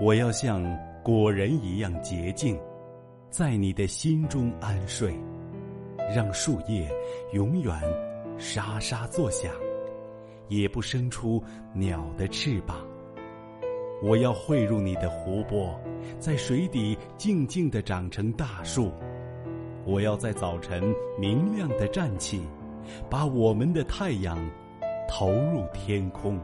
我要像果仁一样洁净，在你的心中安睡，让树叶永远沙沙作响，也不生出鸟的翅膀。我要汇入你的湖泊，在水底静静地长成大树。我要在早晨明亮的站起，把我们的太阳投入天空。